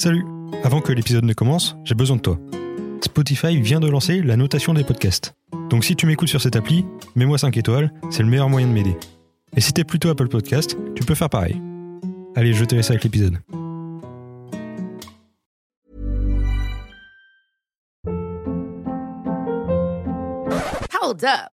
Salut Avant que l'épisode ne commence, j'ai besoin de toi. Spotify vient de lancer la notation des podcasts. Donc si tu m'écoutes sur cette appli, mets-moi 5 étoiles, c'est le meilleur moyen de m'aider. Et si t'es plutôt Apple Podcast, tu peux faire pareil. Allez, je te laisse avec l'épisode. Hold up.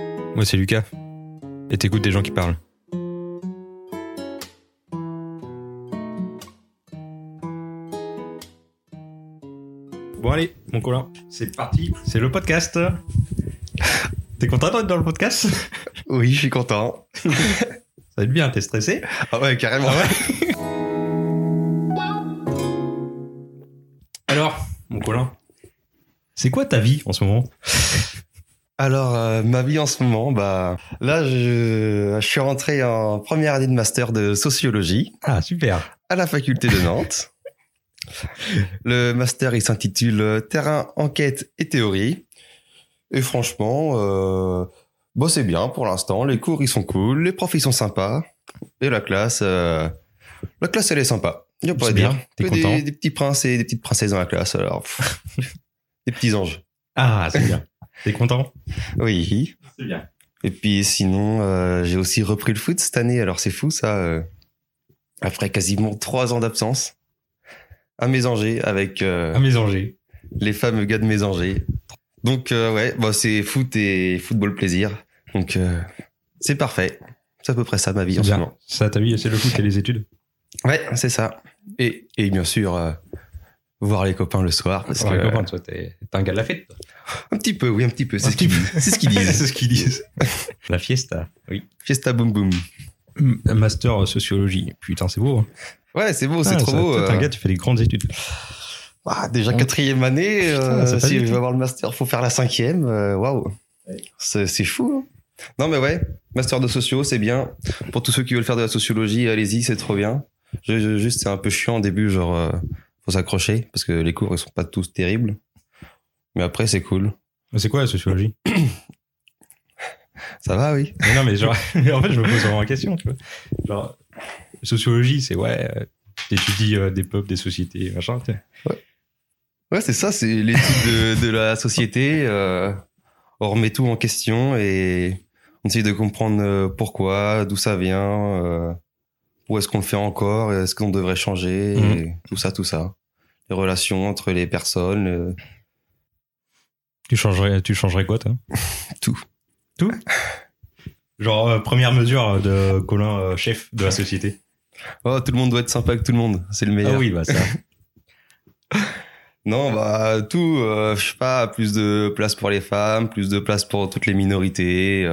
Moi c'est Lucas. Et t'écoutes des gens qui parlent. Bon allez, mon Colin, c'est parti, c'est le podcast. T'es content d'être dans le podcast? Oui, je suis content. Ça va être bien, t'es stressé? Ah ouais, carrément. Alors, mon Colin, c'est quoi ta vie en ce moment? Alors, euh, ma vie en ce moment, bah là, je, je suis rentré en première année de master de sociologie Ah super à la faculté de Nantes. Le master, il s'intitule Terrain, enquête et théorie. Et franchement, euh, bon, c'est bien pour l'instant. Les cours, ils sont cool. Les profs, ils sont sympas. Et la classe, euh, la classe, elle est sympa. Il y a pas à dire. t'es content. des, des petits princes et des petites princesses dans la classe. Alors, des petits anges. Ah c'est bien. T'es content? Oui. C'est bien. Et puis sinon, euh, j'ai aussi repris le foot cette année. Alors c'est fou ça. euh, après quasiment trois ans d'absence. À Mésanger avec euh, À les fameux gars de Mésanger. Donc ouais, bah, c'est foot et football plaisir. Donc c'est parfait. C'est à peu près ça ma vie en ce Bien. moment. Ça t'as vu, c'est le foot et les études Ouais, c'est ça. Et, et bien sûr, voir les copains le soir. Parce Pour que, les copains, toi, t'es un gars de la fête. toi. un petit peu, oui, un petit peu. C'est ce qu'ils peu. c'est ce qu'ils disent. c'est ce qu'ils disent. La fiesta. Oui. Fiesta boum boum. Master sociologie. Putain, c'est beau. hein. Ouais, c'est beau, c'est Ah, trop ça- beau. T'es un euh. gars, tu fais des grandes études. Ah, déjà quatrième année, euh, si je veux avoir le master, faut faire la cinquième. euh, Waouh, c'est c'est fou. hein. non mais ouais, master de socio, c'est bien. Pour tous ceux qui veulent faire de la sociologie, allez-y, c'est trop bien. Je- je- juste c'est un peu chiant au début, genre euh, faut s'accrocher parce que les cours ils sont pas tous terribles. Mais après c'est cool. C'est quoi la sociologie Ça va, oui. Mais Non, mais genre, en fait, je me pose vraiment la question, tu vois. Genre, sociologie, c'est ouais, euh, t'étudies euh, des peuples, des sociétés, machin. Ouais, c'est ça, c'est l'étude de, de la société. euh, on remet tout en question et on essaye de comprendre euh, pourquoi, d'où ça vient, euh, où est-ce qu'on le fait encore, est-ce qu'on devrait changer, Mhm. et tout ça, tout ça. Les relations entre les personnes, euh, Tu changerais, tu changerais quoi, toi? Tout. Tout? Genre, euh, première mesure de Colin, euh, chef de la société. Oh, tout le monde doit être sympa avec tout le monde, c'est le meilleur. Ah oui, bah ça. Non, bah tout, euh, je sais pas, plus de place pour les femmes, plus de place pour toutes les minorités.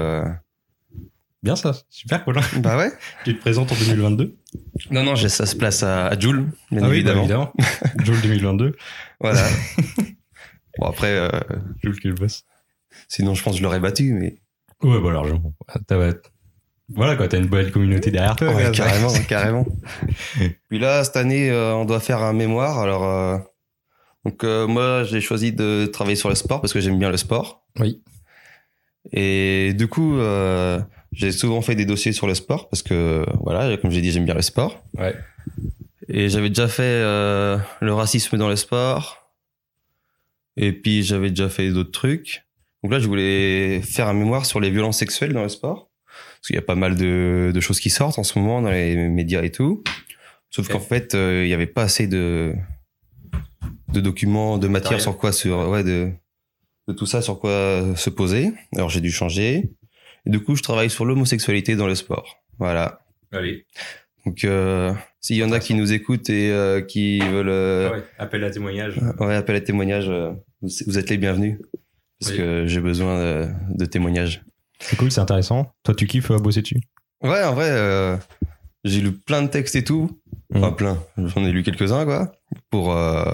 Bien ça, super Colin. Bah ouais. Tu te présentes en 2022 Non, non, ça se place à, à Joule, bien Ah oui, bah, évidemment. évidemment. Joule 2022. Voilà. bon après, euh, Joule qui est le boss. sinon je pense que je l'aurais battu, mais Ouais, bah largement. T'as- ouais. Voilà quoi, t'as une bonne communauté derrière toi. Ouais, carrément, carrément. Puis là, cette année, euh, on doit faire un mémoire. Alors, euh, donc euh, moi, j'ai choisi de travailler sur le sport parce que j'aime bien le sport. Oui. Et du coup, j'ai souvent fait des dossiers sur le sport parce que voilà, comme j'ai dit, j'aime bien le sport. Ouais. Et j'avais déjà fait euh, le racisme dans le sport. Et puis j'avais déjà fait d'autres trucs. Donc là, je voulais faire un mémoire sur les violences sexuelles dans le sport. Parce qu'il y a pas mal de, de choses qui sortent en ce moment dans les médias et tout. Sauf qu'en fait, euh, il y avait pas assez de, de documents, de matière sur quoi sur, ouais, de, de tout ça sur quoi se poser. Alors j'ai dû changer. Et du coup, je travaille sur l'homosexualité dans le sport. Voilà. Allez. Donc, euh, s'il y en a qui nous écoutent et euh, qui veulent euh, Ouais, appel à témoignage. ouais, appel à témoignage, euh, vous, êtes les bienvenus. Parce Oui. que j'ai besoin de, de témoignages. C'est cool, c'est intéressant. Toi, tu kiffes euh, bosser dessus? Ouais, en vrai, euh, j'ai lu plein de textes et tout. Enfin, Mhm. plein. J'en ai lu quelques-uns, quoi. Pour, euh,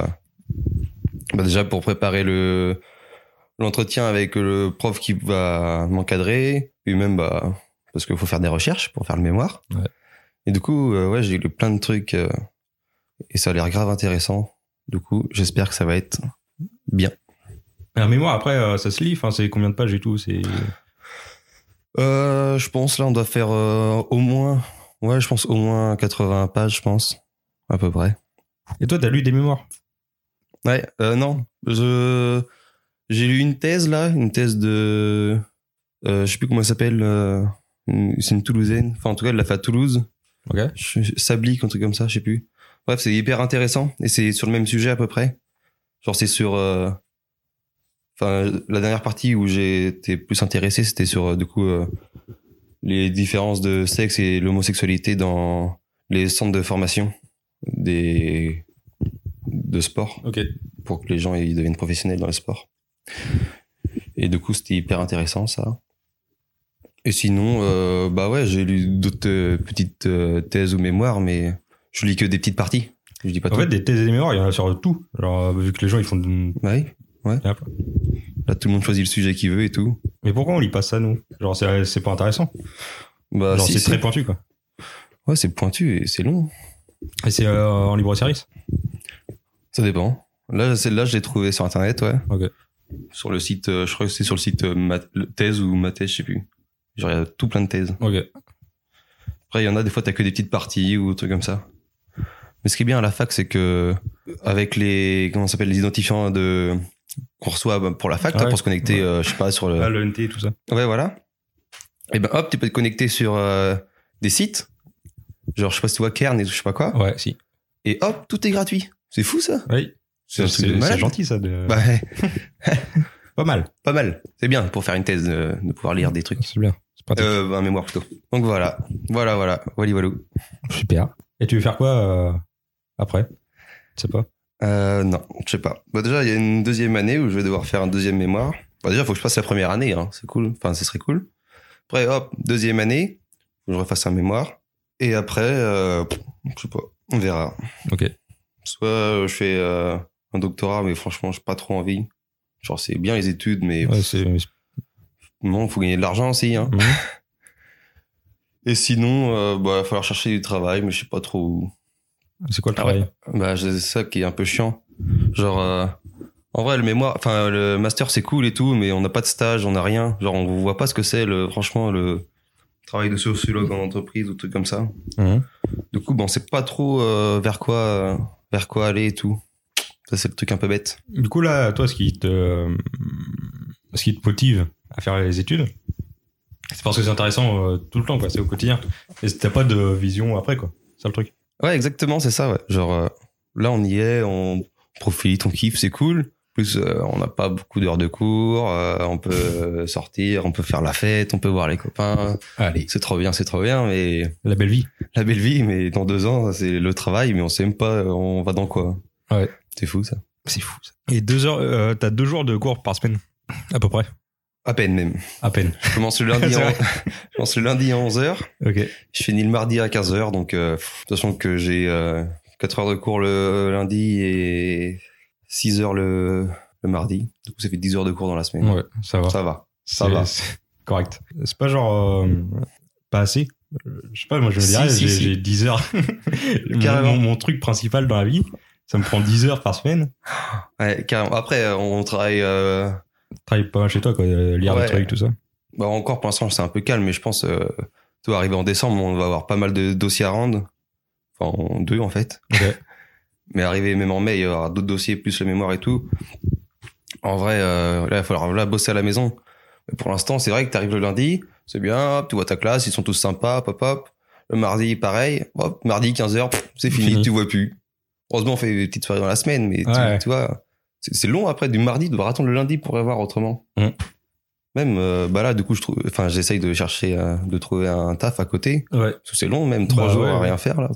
Bah, déjà pour préparer le l'entretien avec le prof qui va m'encadrer, puis même bah parce qu'il faut faire des recherches pour faire le mémoire. Ouais. Et du coup, euh, ouais, j'ai lu plein de trucs euh, et ça a l'air grave intéressant. Du coup, j'espère que ça va être bien. Un mémoire, après, euh, ça se lit. Enfin, c'est combien de pages et tout C'est je pense là, on doit faire au moins, ouais, je pense au moins 80 pages, je pense, à peu près. Et toi, t'as lu des mémoires? Ouais, non, je j'ai lu une thèse là, une thèse de, euh, je sais plus comment elle s'appelle, euh, c'est une Toulousaine. Enfin, en tout cas, elle l'a fait à Toulouse. Ok. Sablique, un truc comme ça, je sais plus. Bref, c'est hyper intéressant et c'est sur le même sujet à peu près. Genre, c'est sur, euh, enfin, la dernière partie où été plus intéressé, c'était sur euh, du coup euh, les différences de sexe et l'homosexualité dans les centres de formation des de sport Ok. pour que les gens ils deviennent professionnels dans le sport. Et du coup, c'était hyper intéressant ça. Et sinon, euh, bah ouais, j'ai lu d'autres euh, petites euh, thèses ou mémoires, mais je lis que des petites parties. Je dis pas En tout. fait, des thèses et des mémoires, il y en a sur tout. Genre, vu que les gens, ils font. de- Bah a plein. Là, tout le monde choisit le sujet qu'il veut et tout. Mais pourquoi on lit pas ça, nous? Genre, c'est pas intéressant. Bah, Genre, si, c'est très pointu, quoi. Ouais, c'est pointu et c'est long. Et c'est en libre service? Ça dépend. Là, celle-là, je l'ai trouvée sur internet, ouais. Ok. Sur le site, euh, je crois que c'est sur le site euh, le- thèse ou ma thèse, je sais plus. Genre, il y a tout plein de thèses. Ok. Après, il y en a des fois, t'as que des petites parties ou des trucs comme ça. Mais ce qui est bien à la fac, c'est que avec les comment s'appelle les identifiants de qu'on reçoit bah, pour la fac, Ouais. pour se connecter, Ouais. euh, je sais pas sur le. Ah, le NT, tout ça. Ouais, voilà. Et ben hop, tu peux te connecter sur euh, des sites. Genre, je sais pas si tu vois Kern et je sais pas quoi. Ouais, si. Et hop, tout est gratuit. C'est fou ça. Oui. C'est gentil, ça. De... Bah, Pas mal. pas mal. C'est bien pour faire une thèse euh, de pouvoir lire des trucs. C'est bien. C'est pratique. Euh, un mémoire plutôt. Donc voilà, voilà, voilà. Wally walou. Super. Et tu veux faire quoi euh, après? Je sais pas. Euh, non, je sais pas. Bah déjà, il y a une deuxième année où je vais devoir faire un deuxième mémoire. Bah déjà, faut que je passe la première année, hein. c'est cool. Enfin, ce serait cool. Après, hop, deuxième année, faut que je refasse un mémoire. Et après, je sais pas, on verra. Ok. Soit je fais un doctorat, mais franchement, j'ai pas trop envie. Genre, c'est bien les études, mais Ouais, c'est. non, faut gagner de l'argent aussi. Hein. Mhm. Et sinon, euh, bah, il va falloir chercher du travail, mais je sais pas trop où. C'est quoi le Ah ouais. travail Bah, c'est ça qui est un peu chiant. Genre, euh, en vrai, le mémoire, enfin, le master, c'est cool et tout, mais on n'a pas de stage, on n'a rien. Genre, on voit pas ce que c'est, le, franchement, le travail de sociologue en entreprise ou truc comme ça. Mhm. Du coup, bon, c'est pas trop euh, vers quoi, vers quoi aller et tout. Ça, c'est le truc un peu bête. Du coup, là, toi, ce qui te, ce qui te motive à faire les études, c'est parce que c'est intéressant euh, tout le temps, quoi. C'est au quotidien. Et t'as pas de vision après, quoi. C'est ça le truc. Ouais, exactement, c'est ça, ouais. Genre, euh, là, on y est, on profite, on kiffe, c'est cool. Plus, euh, on n'a pas beaucoup d'heures de cours, on peut sortir, on peut faire la fête, on peut voir les copains. Allez. C'est trop bien, c'est trop bien, mais La belle vie. la belle vie, mais dans deux ans, c'est le travail, mais on sait même pas, on va dans quoi. Ouais. C'est fou, ça. C'est fou. Ça. Et deux heures, euh, t'as deux jours de cours par semaine, à peu près. À peine, même. À peine. Je commence le lundi, C'est en... vrai. je commence le lundi à 11h. Ok. Je finis le mardi à 15h, donc, euh, pff, sachant que j'ai euh, 4 heures de cours le lundi et 6 heures le, le mardi. Du coup, ça fait 10 heures de cours dans la semaine. Ouais, ça va. Ça va. ça va. Correct. C'est pas genre euh, pas assez. Je sais pas, moi je me Si, dirais, si, j'ai si. j'ai 10 heures. Carrément. mon- mon truc principal dans la vie, ça me prend 10 heures par semaine. Ouais, carrément. Après, euh, on travaille. Euh... Travaille pas mal chez toi, quoi. euh, Lire Ouais. des trucs, tout ça. Bah, encore pour l'instant, c'est un peu calme, mais je pense, euh, tu vois, arriver en décembre, on va avoir pas mal de dossiers à rendre. Enfin, en deux, en fait. Mais arriver même en mai, il y aura d'autres dossiers, plus le mémoire et tout. En vrai, euh, là, il va falloir là, bosser à la maison. Mais pour l'instant, c'est vrai que tu arrives le lundi, c'est bien, hop, tu vois ta classe, ils sont tous sympas, hop, hop. Le mardi, pareil. Hop, mardi, 15h, c'est fini, Fini. tu vois plus. Heureusement, on fait des petites soirées dans la semaine, mais tu- Ouais. tu, vois, c'est long après, du mardi, de devoir attendre le lundi pour voir autrement. Mm. Même, euh, bah là, du coup, je trouve, enfin, j'essaye de chercher, euh, de trouver un taf à côté. Ouais. Parce que c'est long, même trois Bah jours ouais, à rien faire, là.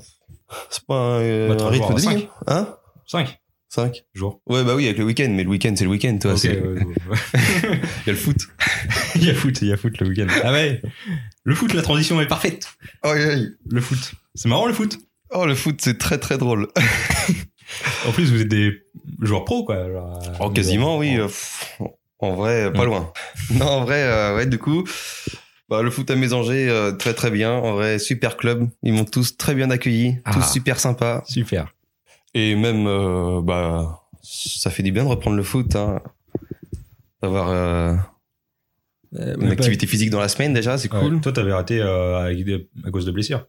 C'est pas un, euh, Bah, un rythme de vie, cinq. hein. 5 Cinq. jours. Ouais, bah oui, avec le week-end, mais le week-end, c'est le week-end, toi. Ok, c'est- ouais, ouais, ouais. Il y a le foot. il y a foot, il y a foot le week-end. Ah ouais. Le foot, la transition est parfaite. Oh, aïe, aïe. Le foot. C'est marrant le foot. Oh, le foot, c'est très très drôle. En plus, vous êtes des joueurs pro, quoi. genre, euh, Oh, quasiment, oui. Oh. euh, en vrai, pas Mm. loin. non, en vrai, euh, ouais, du coup, bah, le foot à Mésanger, euh, très très bien. En vrai, super club. Ils m'ont tous très bien accueilli, Ah. tous super sympas. Super. Et même, euh, bah, ça fait du bien de reprendre le foot. Hein. D'avoir euh, une activité physique dans la semaine déjà, c'est Ouais, cool. Toi, t'avais raté euh, avec des- à cause de blessures.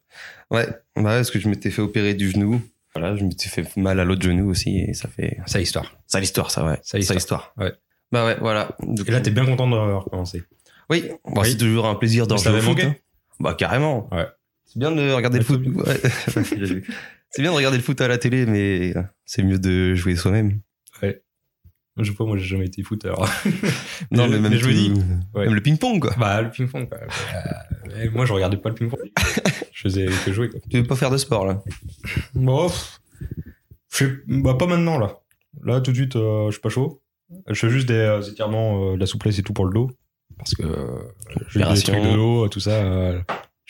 Ouais, bah, ouais, parce que je m'étais fait opérer du genou. Voilà, je m'étais fait mal à l'autre genou aussi et ça fait. Ça l'histoire. Ça l'histoire, ça, ouais. Ça l'histoire. Ouais. Bah ouais, voilà. Et là, t'es bien content de recommencer. Oui, bon, Oui. c'est toujours un plaisir d'en jouer foot. hein. Bah carrément. Ouais. C'est bien de regarder le Ouais, foot. Ouais. C'est bien de regarder le foot à la télé, mais c'est mieux de jouer soi-même. Je sais pas, moi, j'ai jamais été foot, alors. Non, mais, même, je me dis, ouais. même le ping-pong, quoi. Bah, le ping-pong, quoi. Euh, moi, je regardais pas le ping-pong. je faisais que jouer, quoi. Tu veux pas faire de sport, là? Bon, je bah, pas maintenant, là. Là, tout de suite, euh, je suis pas chaud. Je fais juste des euh, étirements, de la souplesse et tout pour le dos. Parce que j'ai des trucs de dos, tout ça.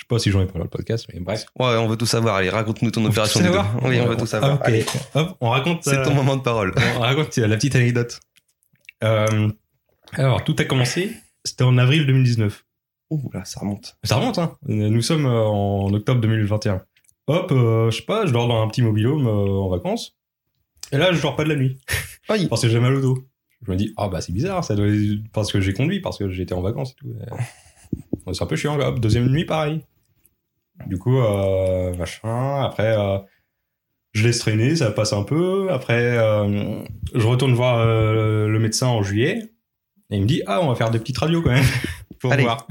Euh, je sais pas si j'en ai parlé dans le podcast, mais bref. Ouais, on veut tout savoir. Allez, raconte-nous ton On veut opération tout du dos. savoir Oui, on veut tout savoir. Ok, Allez, hop, on raconte. c'est euh, ton moment de parole. On raconte euh, la petite anecdote. Euh, alors, tout a commencé, c'était en avril 2019. Ouh là, ça remonte. Ça remonte, hein. Nous sommes euh, en octobre 2021. Hop, euh, je sais pas, je dors dans un petit mobilhome euh, en vacances. Et là, je dors pas de la nuit. Aïe. Parce que j'ai mal au dos. Je me dis, ah bah c'est bizarre, ça doit être parce que j'ai conduit, parce que j'étais en vacances et tout. C'est un peu chiant, là. Deuxième nuit, pareil. Du coup, euh, machin, après, euh, je laisse traîner, ça passe un peu. Après, euh, je retourne voir euh, le médecin en juillet. Et il me dit, ah, on va faire des petites radios quand même. pour Allez. voir.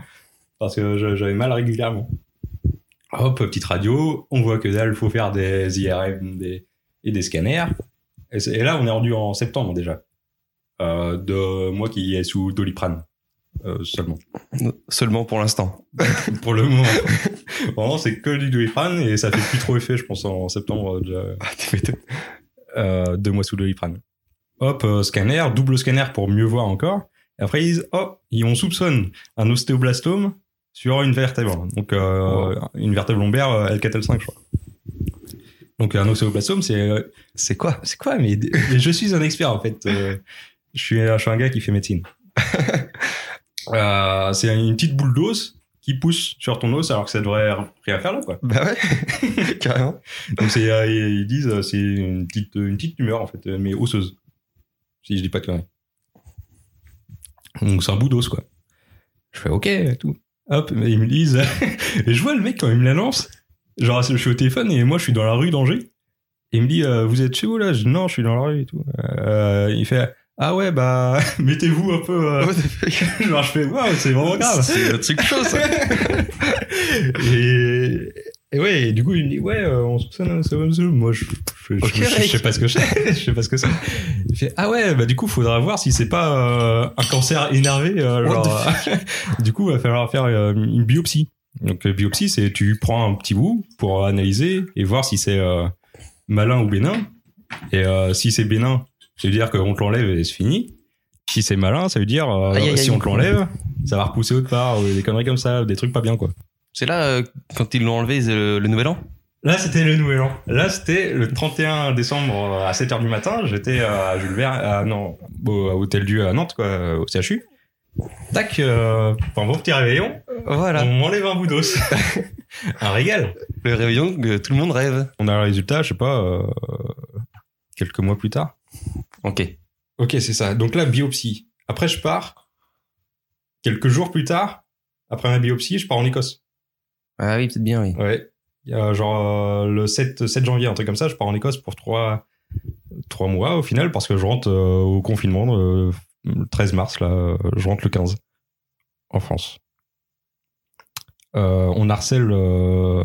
Parce que j'avais mal régulièrement. Hop, petite radio, on voit que dalle, faut faire des IRM des, et des scanners. Et, et là, on est rendu en septembre déjà. De moi qui est sous doliprane. Euh, seulement. Seulement pour l'instant. Pour le moment. Vraiment, c'est que du doliprane et ça fait plus trop effet, je pense, en septembre. De, Ah, tu m'étonnes. euh, deux mois sous doliprane. Hop, euh, scanner, double scanner pour mieux voir encore. Et après, ils disent, oh, et on soupçonne un ostéoblastome sur une vertèbre. Donc, euh, une vertèbre lombaire euh, L4L5, je crois. Donc, un ostéoblastome, c'est, euh, C'est quoi? C'est quoi, mais, je suis un expert, en fait. Euh, je suis, je suis un gars qui fait médecine. Euh, c'est une petite boule d'os qui pousse sur ton os alors que ça devrait rien faire là, quoi. Bah ouais, carrément. Donc c'est, euh, ils disent euh, c'est une petite, une petite tumeur en fait, mais osseuse. Si je dis pas de conneries. Donc c'est un bout d'os quoi. Je fais ok et tout. Hop, ils me disent. et je vois le mec quand il me l'annonce. Genre je suis au téléphone et moi je suis dans la rue d'Angers. Et il me dit euh, vous êtes chez vous là? Je dis non je suis dans la rue et tout. Euh, il fait ah ouais bah mettez-vous un peu. euh, genre je fais waouh c'est vraiment grave. C'est un truc chaud, ça. et, et ouais, et du coup, il me dit, ouais, euh, on un Savamsou. Moi, je, je, je, Ok, je- je mec. sais pas ce que c'est. je sais pas ce que c'est. Il fait, ah ouais, bah du coup, faudra voir si c'est pas euh, un cancer énervé. euh, genre, du coup, il va falloir faire euh, une biopsie. Donc, euh, biopsie, c'est tu prends un petit bout pour analyser et voir si c'est euh, malin ou bénin. Et euh, si c'est bénin, ça veut dire qu'on te l'enlève et c'est fini. Si c'est malin, ça veut dire euh, Aïe, aïe, si aïe. on te l'enlève, ça va repousser autre part, ou des conneries comme ça, des trucs pas bien quoi. C'est là, euh, quand ils l'ont enlevé, c'est le, le nouvel an? Là, c'était le nouvel an. Là, c'était le 31 décembre euh, à 7h du matin. J'étais euh, à Jules Verne, à, non, au à Hôtel Dieu à Nantes, quoi, au CHU. Tac, euh, un bon petit réveillon, Voilà. on m'enlève un bout d'os. un régal. Le réveillon que tout le monde rêve. On a le résultat, je sais pas, euh, quelques mois plus tard. Ok. Ok, c'est ça. Donc là, biopsie. Après, je pars. Quelques jours plus tard, après ma biopsie, je pars en Écosse. Ah oui, peut-être bien, oui. Ouais. Genre euh, le 7, 7 janvier, un truc comme ça, je pars en Écosse pour 3, trois mois au final, parce que je rentre euh, au confinement euh, le 13 mars, là, euh, je rentre le 15 en France. Euh, on harcèle euh,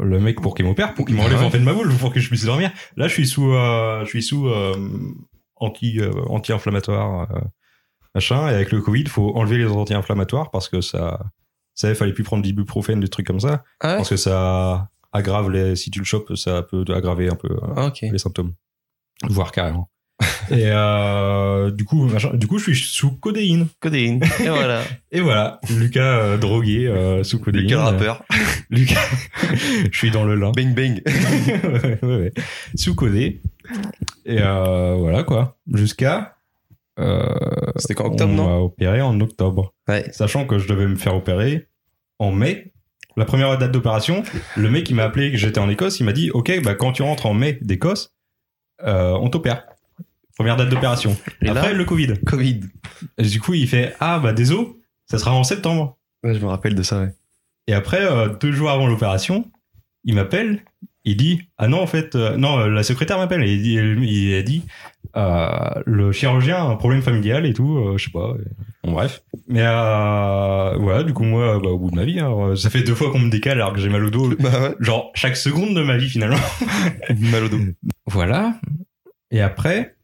le mec pour qu'il m'opère, pour qu'il m'enlève Ouais. en fait ma boule, pour que je puisse dormir. Là, je suis sous, euh, je suis sous euh, anti, euh, anti-inflammatoire, euh, machin, et avec le Covid, faut enlever les anti-inflammatoires parce que ça, ça, il fallait plus prendre d'ibuprofène, des trucs comme ça. Ah ouais? Parce que ça aggrave les, si tu le chopes, ça peut aggraver un peu euh, Ah, les symptômes. Voire carrément. Et euh, du coup, machin, du coup, je suis sous codéine. Codéine. Et voilà. Et voilà, Lucas euh, drogué euh, sous codéine. Lucas le rappeur. Lucas, je suis dans le lin. Bang bang. ouais, ouais, ouais. Sous codé. Et voilà quoi. Jusqu'à. C'était qu'en octobre, on non m'a opéré en octobre. Ouais. Sachant que je devais me faire opérer en mai. La première date d'opération, le mec qui m'a appelé, que j'étais en Écosse, il m'a dit Ok, bah, quand tu rentres en mai d'Écosse, euh, on t'opère. Première date d'opération. Et Après, là le Covid. Covid. Et du coup, il fait Ah, bah, désolé, ça sera en septembre. Ouais, je me rappelle de ça, ouais. Et après, euh, deux jours avant l'opération, il m'appelle, il dit ah non en fait euh, non euh, la secrétaire m'appelle et il, dit, il a dit euh, le chirurgien a un problème familial et tout, je sais pas. Bon, bref. Mais euh, voilà, du coup moi bah, au bout de ma vie, hein, ça fait deux fois qu'on me décale alors que j'ai mal au dos, Bah ouais. genre chaque seconde de ma vie finalement. Mal au dos. Voilà. Et après,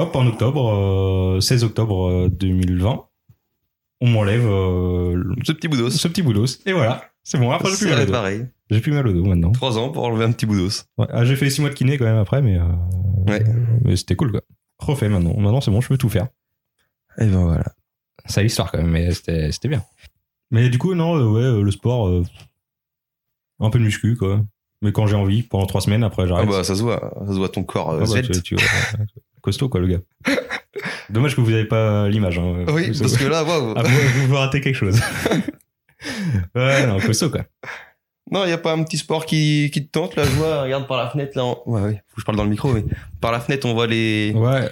hop en octobre, euh, 16 octobre euh, 2020, on m'enlève euh, Ce petit boudos. ce petit boudos et voilà. C'est bon, après j'ai plus mal au dos. pareil. J'ai plus mal au dos maintenant. Trois ans pour enlever un petit boudos. Ouais. Ah, j'ai fait six mois de kiné quand même après, mais, euh, Ouais. mais c'était cool quoi. Refait maintenant. Maintenant c'est bon, je peux tout faire. Et ben voilà. C'est l'histoire quand même, mais c'était c'était bien. Mais du coup, non, euh, ouais, euh, le sport, euh, un peu de muscu quoi. Mais quand j'ai envie, pendant trois semaines, après Ah j'arrête. bah ça se voit. Ça se voit ton corps euh, Ah bah, svelte. tu- tu vois, euh, costaud quoi le gars. Dommage que vous avez pas l'image. Hein. Oui, Vous- parce que là, waouh. Ah, vous, vous ratez quelque chose. ouais, non, costaud quoi. Non, il y a pas un petit sport qui, qui te tente là, je vois, regarde par la fenêtre là. Ouais, ouais, faut que je parle dans le micro, mais par la fenêtre, on voit les. Ouais.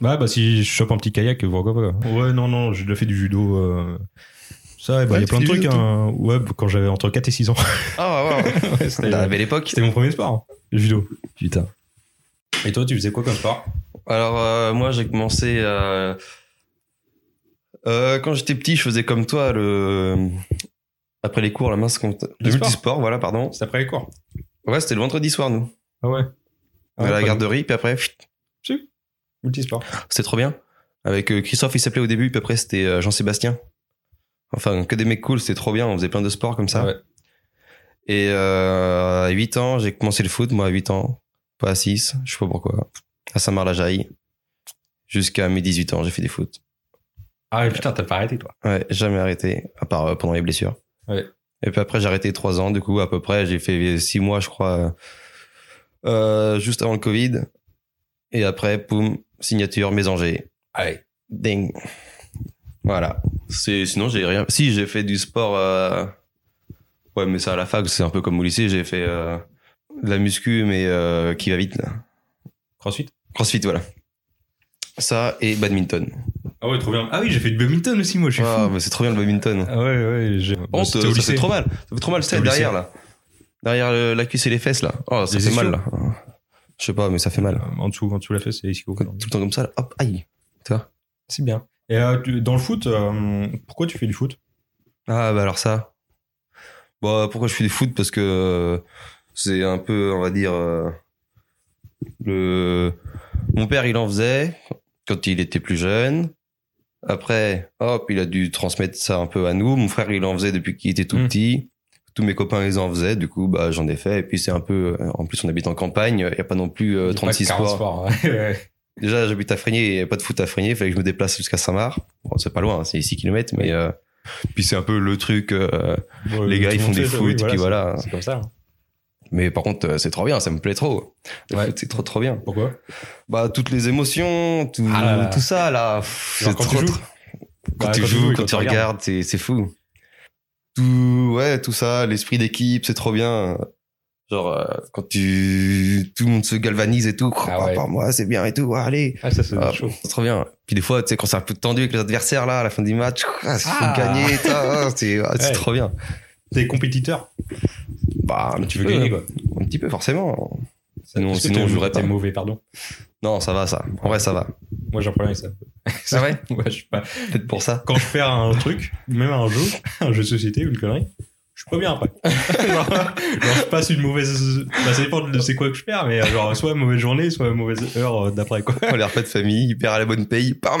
Ouais, bah si je chope un petit kayak, pourquoi pas. Ouais, non, non, j'ai déjà fait du judo. euh, Ça, bah, il Ouais, y a plein de trucs. hein. Ouais, quand j'avais entre 4 et 6 ans. Ah ouais, ouais. Ouais, c'était La belle époque. c'était mon premier sport, hein, le judo. Putain. Et toi, tu faisais quoi comme sport? Alors euh, moi, j'ai commencé. euh, euh, quand j'étais petit, je faisais comme toi le. Après les cours, la mince compte. Le sport. multisport, voilà, pardon. C'est après les cours. Ouais, c'était le vendredi soir, nous. Ah ouais. à la garderie, puis après, pfft, Multisport. c'était trop bien. Avec Christophe, il s'appelait au début, puis après, c'était Jean-Sébastien. Enfin, que des mecs cool, c'était trop bien. On faisait plein de sports comme ça. Ah ouais. Et à 8 ans, j'ai commencé le foot, moi, à 8 ans. Pas à 6, je sais pas pourquoi. À Saint-Marc-la-Jaille. Jusqu'à mes 18 ans, j'ai fait du foot. Ah ouais, putain, t'as pas arrêté, toi. Ouais, jamais arrêté, à part euh, pendant les blessures. Ouais. Et puis après, j'ai arrêté 3 ans, du coup, à peu près. J'ai fait 6 mois, je crois, euh, juste avant le Covid. Et après, poum, signature, mésangée. Allez. Ding. Voilà. C'est, sinon, j'ai rien. Si, j'ai fait du sport, euh, ouais, mais ça à la fac, c'est un peu comme au lycée, j'ai fait, de la muscu, mais, euh, qui va vite, là. Crossfit? Crossfit, voilà. Ça et badminton. Ah ouais, trop bien. Ah oui, j'ai fait du badminton aussi, moi, je suis Ah, fou. c'est trop bien le badminton. Ah ouais, ouais, j'ai. Bah, Honte, c'était au ça lycée. fait trop mal. Ça fait trop mal, C'était c'est au derrière, là. Derrière le- la cuisse et les fesses, là. Oh, ça Les fait mal, là. Je sais pas, mais ça fait mal. Euh, En dessous, en dessous de la fesse, c'est ici. Tout le temps comme ça, là. Hop, aïe. Tu vois? C'est bien. Et euh, tu- dans le foot, euh, pourquoi tu fais du foot? Ah, bah alors ça. Bon, pourquoi je fais du foot? Parce que euh, c'est un peu, on va dire, euh, le. Mon père, il en faisait quand il était plus jeune. Après, hop, il a dû transmettre ça un peu à nous. Mon frère, il en faisait depuis qu'il était tout Mm. petit. Tous mes copains, ils en faisaient. Du coup, bah, j'en ai fait. Et puis, c'est un peu. euh, En plus, on habite en campagne. Il n'y a pas non plus euh, 36 Pas 40 sports. ouais. Déjà, j'habite à Frigné, il n'y a pas de foot à Frigné, il fallait que je me déplace jusqu'à Saint-Marc. Bon, c'est pas loin, hein, c'est 6 km, mais euh, puis c'est un peu le truc. euh, Bon, Les gars, ils font des foot, oui, et puis voilà. C'est c'est comme ça. Mais par contre, euh, c'est trop bien, ça me plaît trop. Le Ouais. foot, c'est trop trop bien. Pourquoi? Bah toutes les émotions, tout, Ah là là. tout ça là, c'est quand trop. tu joues trop- Quand Bah, tu quand tu joues, quand, quand tu tu regardes. regardes, c'est c'est fou. Tout, ouais, tout ça, l'esprit d'équipe, c'est trop bien. Genre euh, quand tu, tout le monde se galvanise et tout. Ah ouais. Ah, moi, c'est bien et tout. ah, allez. Ah, ça, c'est Ah, c'est trop bien. Puis des fois, tu sais, quand c'est un peu tendu avec les adversaires, là, à la fin du match, ah, il faut gagner, ah, c'est Ouais. trop bien. T'es compétiteur. Bah, un Tu veux peu, gagner, quoi. Un petit peu, forcément. Sinon, sinon je jouerais t'es pas. mauvais, pardon. Non, ça va, ça. En vrai, ça va. Moi, j'ai un problème avec ça. Ah ouais Ouais, je suis pas. Peut-être pour ça. Quand je perds un truc, même un jeu, un jeu de société ou une connerie, je suis pas bien après. genre, genre, je passe une mauvaise. Bah, ça dépend de c'est quoi que je perds, mais euh, genre, soit mauvaise journée, soit mauvaise heure euh, d'après, quoi. On les repas de famille, il perd à la bonne paye, bam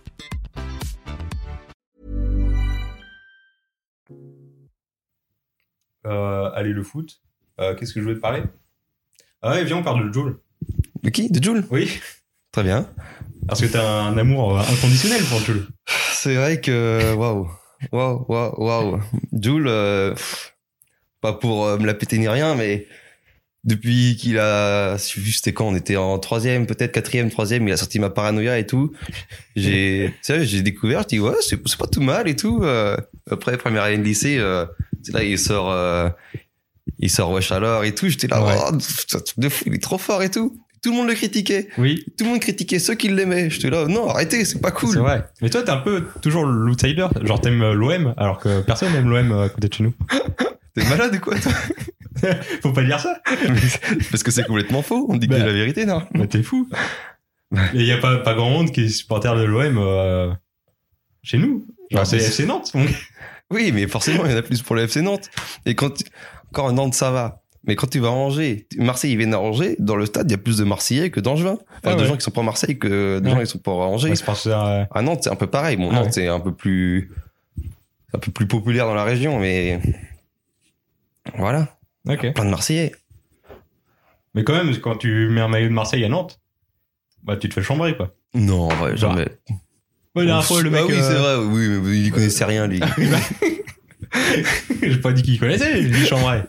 allez, le foot. Euh, Qu'est-ce que je voulais te parler? Ah ouais, viens, on parle de Joel. De qui? De Jules Oui, Très bien. parce que t'as un amour euh, inconditionnel pour Joel. C'est vrai que waouh, waouh, waouh, waouh. Euh, pff, pas pour euh, me la péter ni rien, mais depuis qu'il a, je sais plus c'était quand, on était en troisième, peut-être quatrième, troisième, il a sorti ma paranoïa et tout. J'ai, découvert, je dis ouais, c'est c'est pas tout mal et tout. Euh, après première année de lycée, euh, c'est là il sort, euh, il sort Wesh alors et tout. J'étais là, Ouais. oh, truc de fou, il est trop fort et tout. Tout le monde le critiquait. Oui, Tout le monde critiquait ceux qui l'aimaient. J'étais là, non, arrêtez, c'est pas cool. c'est vrai. Mais toi, t'es un peu toujours l'outsider. Genre, t'aimes euh, l'OM, alors que personne n'aime l'OM euh, à côté de chez nous. T'es malade ou quoi toi? Faut pas dire ça. Parce que c'est complètement faux. On dit que Bah. c'est la vérité, non? Mais t'es fou. Et y a pas, pas grand monde qui est supporter de l'OM euh, chez nous. Genre, Ah, c'est FC Nantes. Oui, mais forcément, il y en a plus pour le FC Nantes. Et quand tu- encore Nantes, ça va. Mais quand tu vas à Angers, Marseille, ils viennent à Angers, dans le stade, il y a plus de Marseillais que d'Angevins. Enfin, Ah de ouais. gens qui sont pour Marseille que de Ouais. gens qui sont pour Angers. Ouais, c'est parce que, euh, À Nantes, c'est un peu pareil. Bon, Ah Nantes, ouais. c'est un peu plus, un peu plus populaire dans la région, mais voilà, Ok. plein de Marseillais. Mais quand même, quand tu mets un maillot de Marseille à Nantes, bah tu te fais chambrer quoi. Non, ouais, Genre, jamais. Ouais, la dernière fois, le mec. Ah oui, euh, c'est vrai. Oui, mais il y connaissait rien, lui. J'ai pas dit qu'il connaissait, il dit chambray.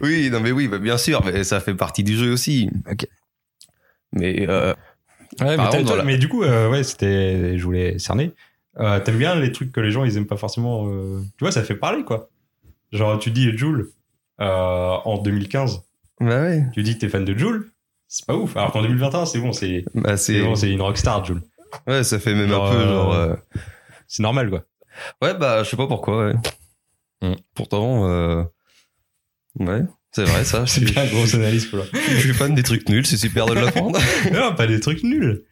oui, non, mais oui, bah, bien sûr, mais ça fait partie du jeu aussi. Mais euh, Ouais, mais, la- du coup, euh, ouais, c'était, je voulais cerner. Euh, T'aimes bien les trucs que les gens ils aiment pas forcément. euh, Tu vois, ça fait parler quoi. Genre, tu dis Joule euh, en 2015, bah ouais, tu dis que t'es fan de Joule, c'est pas ouf. Alors qu'en 2021, c'est bon, c'est bah bon, c'est une rockstar Joule. Ouais, ça fait même Genre, un peu euh, genre. euh, C'est normal quoi. Ouais, bah, je sais pas pourquoi, ouais. Hmm. Pourtant, euh... ouais, c'est vrai, ça. C'est bien grosse analyse quoi. je suis fan des trucs nuls, c'est super de l'apprendre. non, pas des trucs nuls,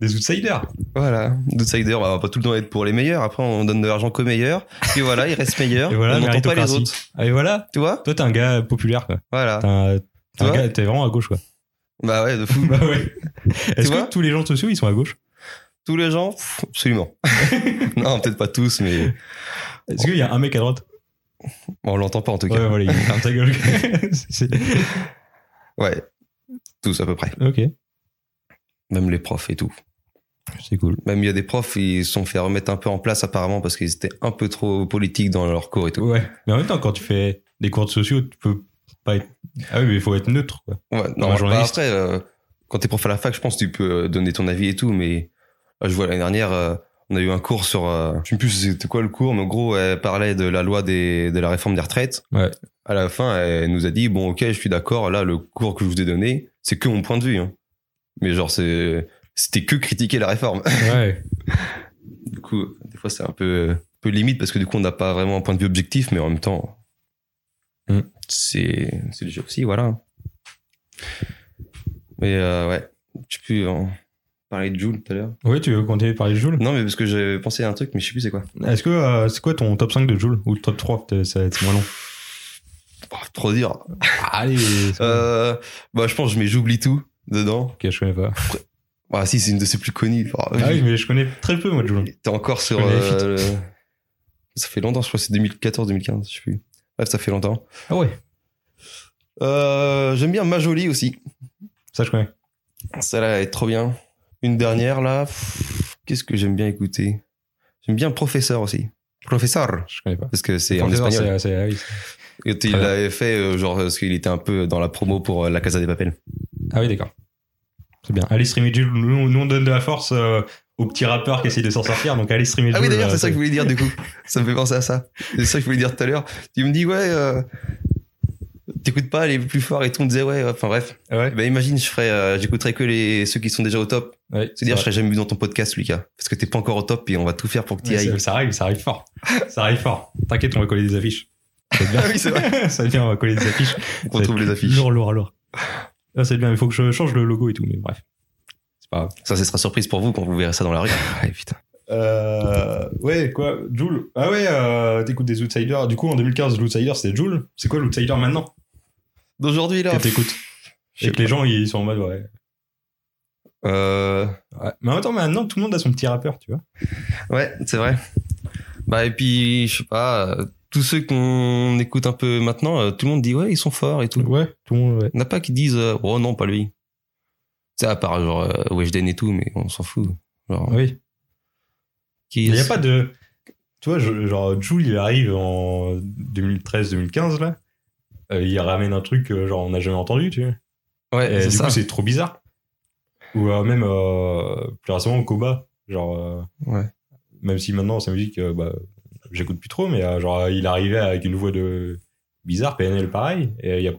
des outsiders. voilà. D'outsider, bah, on va pas tout le temps être pour les meilleurs. Après, on donne de l'argent qu'aux meilleurs. Puis voilà, ils restent meilleurs. Et voilà, on n'entend pas les autres. Et voilà, Tu vois? toi t'es un gars populaire quoi. Voilà. T'es un, vraiment à gauche quoi. Bah ouais, de fou. bah ouais. Est-ce que tous les gens sociaux ils sont à gauche Tous les gens, pff, absolument. non, peut-être pas tous, mais Est-ce qu'il y a un mec à droite? On l'entend pas en tout cas. Ouais, voilà, il ferme ta gueule. C'est- Ouais. Tous à peu près. ok, Même les profs et tout. c'est cool. Même il y a des profs, ils se sont fait remettre un peu en place apparemment parce qu'ils étaient un peu trop politiques dans leur cours et tout. Ouais, mais en même temps, quand tu fais des cours de sociaux, tu peux pas être. Ah oui, mais il faut être neutre, quoi. Ouais, non, après, euh, quand t'es prof à la fac, je pense que tu peux euh, donner ton avis et tout, mais je vois l'année dernière, euh, on a eu un cours sur, euh, je sais plus c'était quoi le cours, mais en gros, elle parlait de la loi des, de la réforme des retraites. Ouais. À la fin, elle nous a dit, bon, ok, je suis d'accord, là, le cours que je vous ai donné, c'est que mon point de vue, hein. Mais genre, c'est, c'était que critiquer la réforme. Ouais. du coup, des fois, c'est un peu, un peu limite parce que du coup, on n'a pas vraiment un point de vue objectif, mais en même temps, Mm. c'est, c'est le jeu aussi, voilà. Mais euh, ouais, tu peux en parler de Joule tout à l'heure. Ouais, tu veux continuer de parler de Joule? Non, mais parce que j'ai pensé à un truc, mais je sais plus c'est quoi. Est-ce que euh, c'est quoi ton top 5 de Joule? Ou top 3 peut-être, ça va être moins long. Oh, trop dur. Allez c'est bon. Euh, bah, je pense que je mets J'oublie tout dedans. Ok, je connais pas. Ah, si, c'est une de ses plus connues. Ah oui, mais je connais très peu, moi, de Joule. T'es encore sur. Euh, le- Ça fait longtemps, je crois que c'est 2014-2015, je sais plus. Bref, ça fait longtemps. Ah ouais Euh, J'aime bien Majoli aussi. Ça, je connais. Celle-là est trop bien. Une dernière là. Qu'est-ce que j'aime bien écouter? J'aime bien Professeur aussi. Professeur. Je connais pas. Parce que c'est en espagnol. c'est- ah oui. Et il bien. l'avait fait euh, genre parce qu'il était un peu dans la promo pour euh, la Casa des Papel. Ah oui, d'accord. C'est bien. Streamer Joule. Nous, nous, on donne de la force euh, aux petits rappeurs qui essayent de s'en sortir. Donc allez streamer. Ah oui, d'ailleurs, euh, c'est ça que je voulais dire du coup. Ça me fait penser à ça. C'est ça que je voulais dire tout à l'heure. Tu me dis, ouais, t'écoutes pas les plus forts et tout. On disait, ouais, enfin bref. Ouais. Bah, imagine, je ferais, euh, j'écouterais que les, ceux qui sont déjà au top. ouais C'est-à-dire, je serais jamais vu dans ton podcast, Lucas. Parce que t'es pas encore au top et on va tout faire pour que tu ailles. ça, ça arrive, ça arrive fort. Ça arrive fort. T'inquiète, on va coller des affiches. Ça bien. Ah oui, c'est vrai. ça va être bien, on va coller des affiches. On retrouve les affiches. Lourd, lourd, lourd. Ah, c'est bien, il faut que je change le logo et tout, mais bref. C'est pas grave. Ça, ce sera surprise pour vous quand vous verrez ça dans la rue. Ouais, putain. Euh, ouais, quoi, Joule? Ah ouais, euh, t'écoutes des Outsiders. Du coup, en 2015, l'Outsider, c'était Joule. C'est quoi l'Outsider maintenant? D'aujourd'hui, là. que t'écoutes je Et que les gens, ils sont en mode, ouais. Euh, ouais. Mais en même temps, maintenant, tout le monde a son petit rappeur, tu vois. ouais, c'est vrai. Bah, et puis, je sais pas, euh, tous ceux qu'on écoute un peu maintenant, euh, tout le monde dit, ouais, ils sont forts et tout. Ouais, tout le monde, ouais. Il n'y en a pas qui disent, euh, oh non, pas lui. C'est à part, genre, Weshden et tout, mais on s'en fout. Genre, Oui. Il n'y a pas de. Tu vois, je- genre, Joule, il arrive en 2013-2015, là. Euh, il ramène un truc, euh, genre, on n'a jamais entendu, tu vois. Ouais, Et du ça. coup, c'est trop bizarre. Ou euh, même, euh, plus récemment, Koba. Genre, euh, Ouais. même si maintenant, sa musique, bah, j'écoute plus trop, mais euh, genre, il arrivait avec une voix de bizarre, PNL pareil. Et il y a.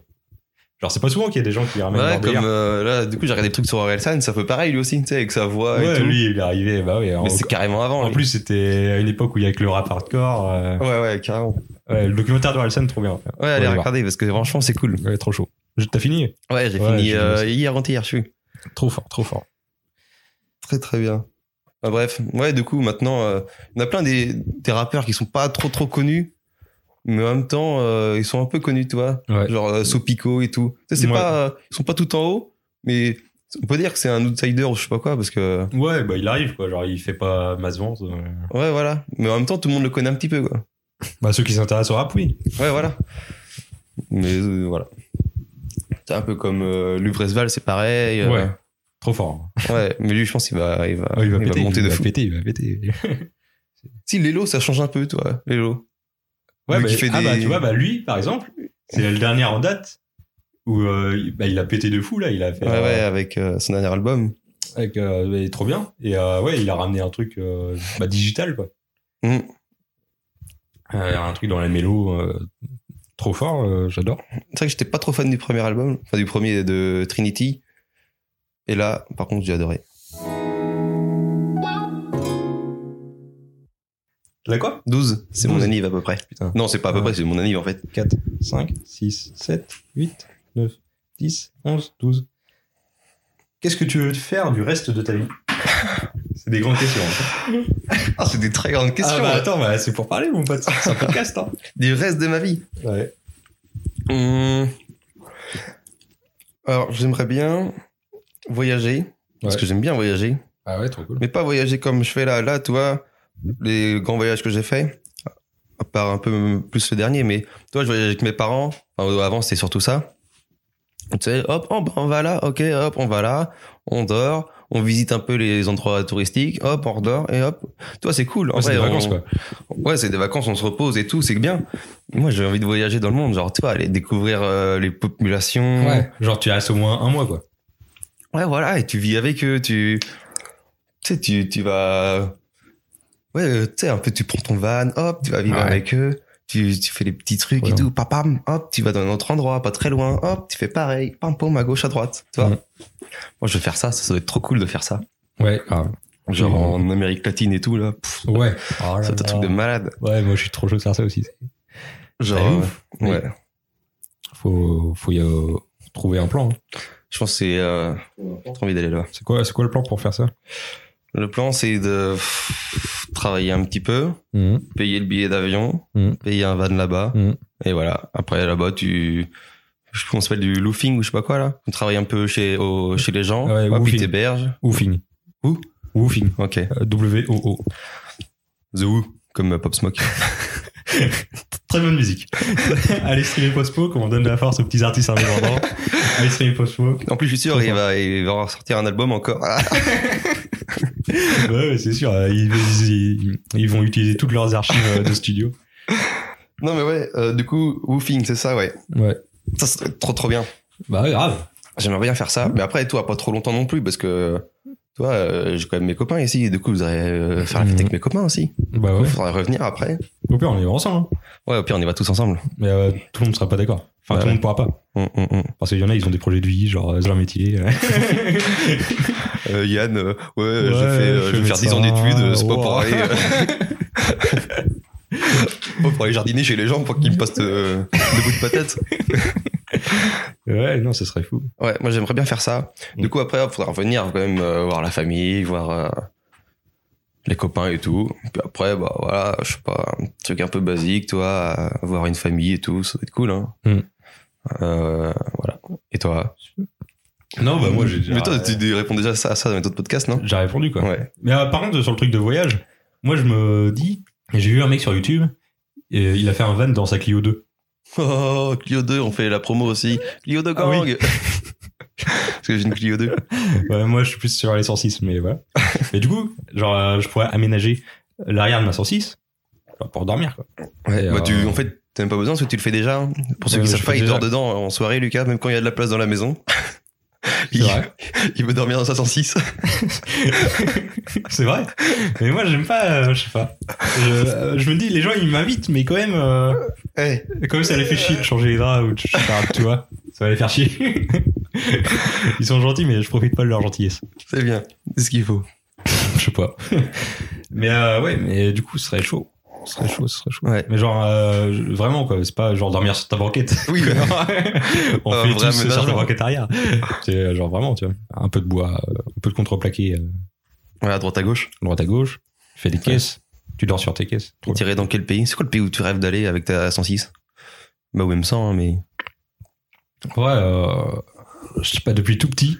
Genre, c'est pas souvent qu'il y a des gens qui ramènent Ouais, comme euh, là, du coup, j'ai regardé des trucs sur Orelsan, ça fait pareil lui aussi, tu sais, avec sa voix et Ouais, tout. lui, il est arrivé, bah oui. mais c'est carrément avant. En lui. plus, c'était à une époque où il y avait que le rap hardcore. euh, Ouais, ouais, carrément. ouais, le documentaire de Orelsan, trop bien. Ouais, allez regarder parce que franchement, c'est cool. Ouais, trop chaud. T'as fini? Ouais, j'ai Ouais, fini euh, vu hier, avant-hier, je suis. Trop fort, trop fort. Très, très bien. Bah, bref, ouais, du coup, maintenant, il y en a plein des, des rappeurs qui sont pas trop, trop connus, mais en même temps, euh, ils sont un peu connus, tu vois. Ouais. Genre euh, Sopico et tout. Tu sais, c'est Ouais. pas, euh, ils sont pas tout en haut, mais on peut dire que c'est un outsider ou je sais pas quoi, parce que, Ouais, bah il arrive, quoi. Genre, il fait pas masse vente. euh. ouais, voilà. Mais en même temps, tout le monde le connaît un petit peu, quoi. Bah, ceux qui s'intéressent au rap, oui. Ouais, voilà. Mais euh, voilà. C'est un peu comme Luvresval, c'est pareil. Ouais. Trop fort. ouais, mais lui, je pense qu'il va, il va, il va péter. monter il de va fou. péter, il va péter. Si, Lelo, ça change un peu, toi, Lelo. Ouais, bah, qui fait ah des- bah, tu vois, bah, lui, par exemple, c'est le dernier en date où euh, il- bah, il a pété de fou, là. Il a fait. Ouais, euh, ouais, avec euh, son dernier album. avec, euh, trop bien. Et euh, ouais, il a ramené un truc euh, bah, digital, quoi. Mm. Euh, un truc dans la mélo euh, trop fort, euh, j'adore. C'est vrai que j'étais pas trop fan du premier album, enfin du premier de Trinity. Et là, par contre, j'ai adoré. Là quoi 12, c'est mon 12. anniv à peu près. Putain. Non, c'est pas à peu Ouais. près, c'est mon anniv en fait. 4, 5, 6, 7, 8, 9, 10, 11, 12. Qu'est-ce que tu veux faire du reste de ta vie C'est des grandes questions. Ah, c'est des très grandes questions. ah bah attends, bah, c'est pour parler mon pote. C'est un podcast. Hein. Du reste de ma vie. Ouais. Hum. Alors, j'aimerais bien voyager. Parce Ouais. que j'aime bien voyager. Ah ouais, trop cool. Mais pas voyager comme je fais là. Là, tu vois, les grands voyages que j'ai faits, à part un peu plus le dernier, mais toi, je voyageais avec mes parents. Enfin, avant, c'était surtout ça. Tu sais, hop, oh, bah, on va là, ok, hop, on va là, on dort, on visite un peu les endroits touristiques, hop, on redort, et hop. Toi, c'est cool. En Ouais, c'est des vacances on- quoi. Ouais, c'est des vacances, on se repose et tout, c'est bien. Moi, j'ai envie de voyager dans le monde, genre, tu vois, aller découvrir euh, les populations. Ouais. Genre tu restes au moins un mois quoi. Ouais, voilà, et tu vis avec eux, tu, tu sais, tu, tu vas, ouais, euh, tu sais, un peu, tu prends ton van, hop, tu vas vivre Ouais. avec eux, tu, tu fais les petits trucs Ouais. et tout, papam, hop, tu vas dans un autre endroit, pas très loin, hop, tu fais pareil, pam, pam, à gauche, à droite, tu vois. Ouais. Moi, je veux faire ça, ça doit être trop cool de faire ça. Ouais, grave. Genre Ouais. en Amérique latine et tout, là, pff, Ouais. Oh là c'est un truc de malade. Ouais, moi je suis trop chaud de faire ça aussi. Genre, euh, ouais. Faut, faut y euh, trouver un plan. hein. Je pense que c'est, euh, trop envie d'aller là. C'est quoi, c'est quoi le plan pour faire ça? Le plan, c'est de travailler un petit peu, Mhm. payer le billet d'avion, Mhm. payer un van là-bas, Mhm. et voilà. Après, là-bas, tu, je ça s'appelle, du loofing ou je sais pas quoi, là. Tu travailles un peu chez, au, chez les gens, Ouais, ils woofing. t'hébergent. Woofing. Où? Woofing. Ok. Euh, W-O-O. The Who, comme Pop Smoke. Très bonne musique. Allez streamer Postpo, comme on donne de la force aux petits artistes indépendants. Allez streamer Postpo. En plus, je suis sûr, il va, il va sortir un album encore. Ah, Ouais, ouais, c'est sûr. euh, Ils, ils- ils vont utiliser toutes leurs archives euh, de studio. non, mais ouais, euh, du coup, woofing, c'est ça, ouais. Ouais. Ça, être trop, trop bien. Bah, ouais, grave. J'aimerais bien faire ça. Mais après, toi, pas trop longtemps non plus, parce que Toi, euh, j'ai quand même mes copains ici. et Du coup, vous allez euh, faire la fête Mhm. avec mes copains aussi. Bah Il ouais. faudra revenir après. Au pire, on est ensemble. hein. Ouais, au pire, on y va tous ensemble. Mais euh, tout le monde sera pas d'accord. Enfin, Ouais, tout le monde pourra pas. Hum, hum, hum. Parce qu'il y en a, ils ont des projets de vie, genre, euh, c'est leur métier. Euh, Yann, euh, ouais, je Ouais, fais, euh, je je vais fais faire 10 ça. ans d'études. euh, C'est pas Wow. pour aller. euh, pas pour aller jardiner chez les gens pour qu'ils me postent euh, des bouts de patates. ouais, non, ce serait fou. Ouais, moi j'aimerais bien faire ça. Du Mm. coup, après, il faudra revenir quand même euh, voir la famille, voir euh, les copains et tout. Puis après, bah voilà, je sais pas, un truc un peu basique, toi, euh, avoir une famille et tout, ça va être cool, hein. Mm. Voilà. Et toi? Non, bah moi, j'ai Mais toi, tu réponds déjà à ça, à ça dans les autres podcasts, non? J'ai répondu, quoi. Ouais. Mais par contre, sur le truc de voyage, moi, je me dis, j'ai vu un mec sur YouTube, et il a fait un van dans sa Clio 2. Oh, Clio 2, on fait la promo aussi. Clio 2 Ah gang oui. Parce que j'ai une Clio 2. Ouais, moi, je suis plus sur les 106, mais voilà. et du coup, genre, euh, je pourrais aménager l'arrière de ma 106 genre, pour dormir, quoi. Ouais, bah, euh, tu, en fait, t'as même pas besoin parce que tu le fais déjà. hein. Pour ceux Ouais, qui savent pas, il déjà. dort dedans en soirée, Lucas, même quand il y a de la place dans la maison. il, veut dormir dans sa 106. C'est vrai. Mais moi, j'aime pas, euh, je sais pas. Je, je me dis, les gens, ils m'invitent, mais quand même, euh, quand même, ça les fait chier de changer les draps ou de, je sais pas, tu vois. Ça va les faire chier. Ils sont gentils, mais je profite pas de leur gentillesse. c'est bien. C'est ce qu'il faut. Je sais pas. Mais euh, ouais, mais du coup, ce serait chaud. Ce serait chaud, ce serait chaud. Ouais. Mais genre, euh, vraiment, quoi. C'est pas genre dormir sur ta banquette. Oui, On Un fait tous sur ta banquette arrière. C'est euh, genre vraiment, tu vois. Un peu de bois, euh, un peu de contreplaqué euh, Ouais, à droite à gauche. droite à gauche. Tu fais des caisses. Tu dors sur tes caisses. Tu irais dans quel pays? C'est quoi le pays où tu rêves d'aller avec ta 106 Bah, ou même 100, hein, mais. Ouais, euh, je sais pas, depuis tout petit.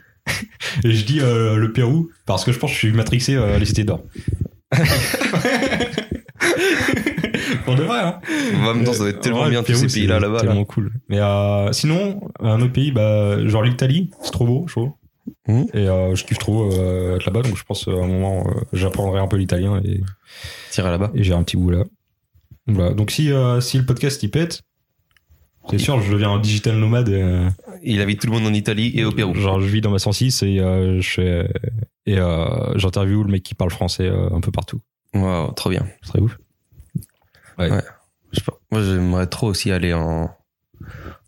Et je dis euh, le Pérou parce que je pense que je suis matrixé euh, à les cités d'or. Pour de vrai, hein. En même temps, ça doit être tellement bien tous ces pays-là c'est là-bas. là. Tellement cool. Mais euh, sinon, un autre pays, bah, genre l'Italie, c'est trop beau, chaud. Mhm. Et euh, je kiffe trop euh, être là-bas, donc je pense euh, à un moment, euh, j'apprendrai un peu l'italien et, T'irais là-bas. et j'ai un petit bout là. Voilà. Donc si, euh, si le podcast il pète, c'est sûr, je deviens un digital nomade. euh, Il invite tout le monde en Italie et au Pérou. Genre, je vis dans ma 106 et euh, je fais, et euh, j'interviewe le mec qui parle français euh, un peu partout. Waouh, trop bien. Ce serait ouf. Ouais. Ouais. Je sais pas. Moi, j'aimerais trop aussi aller en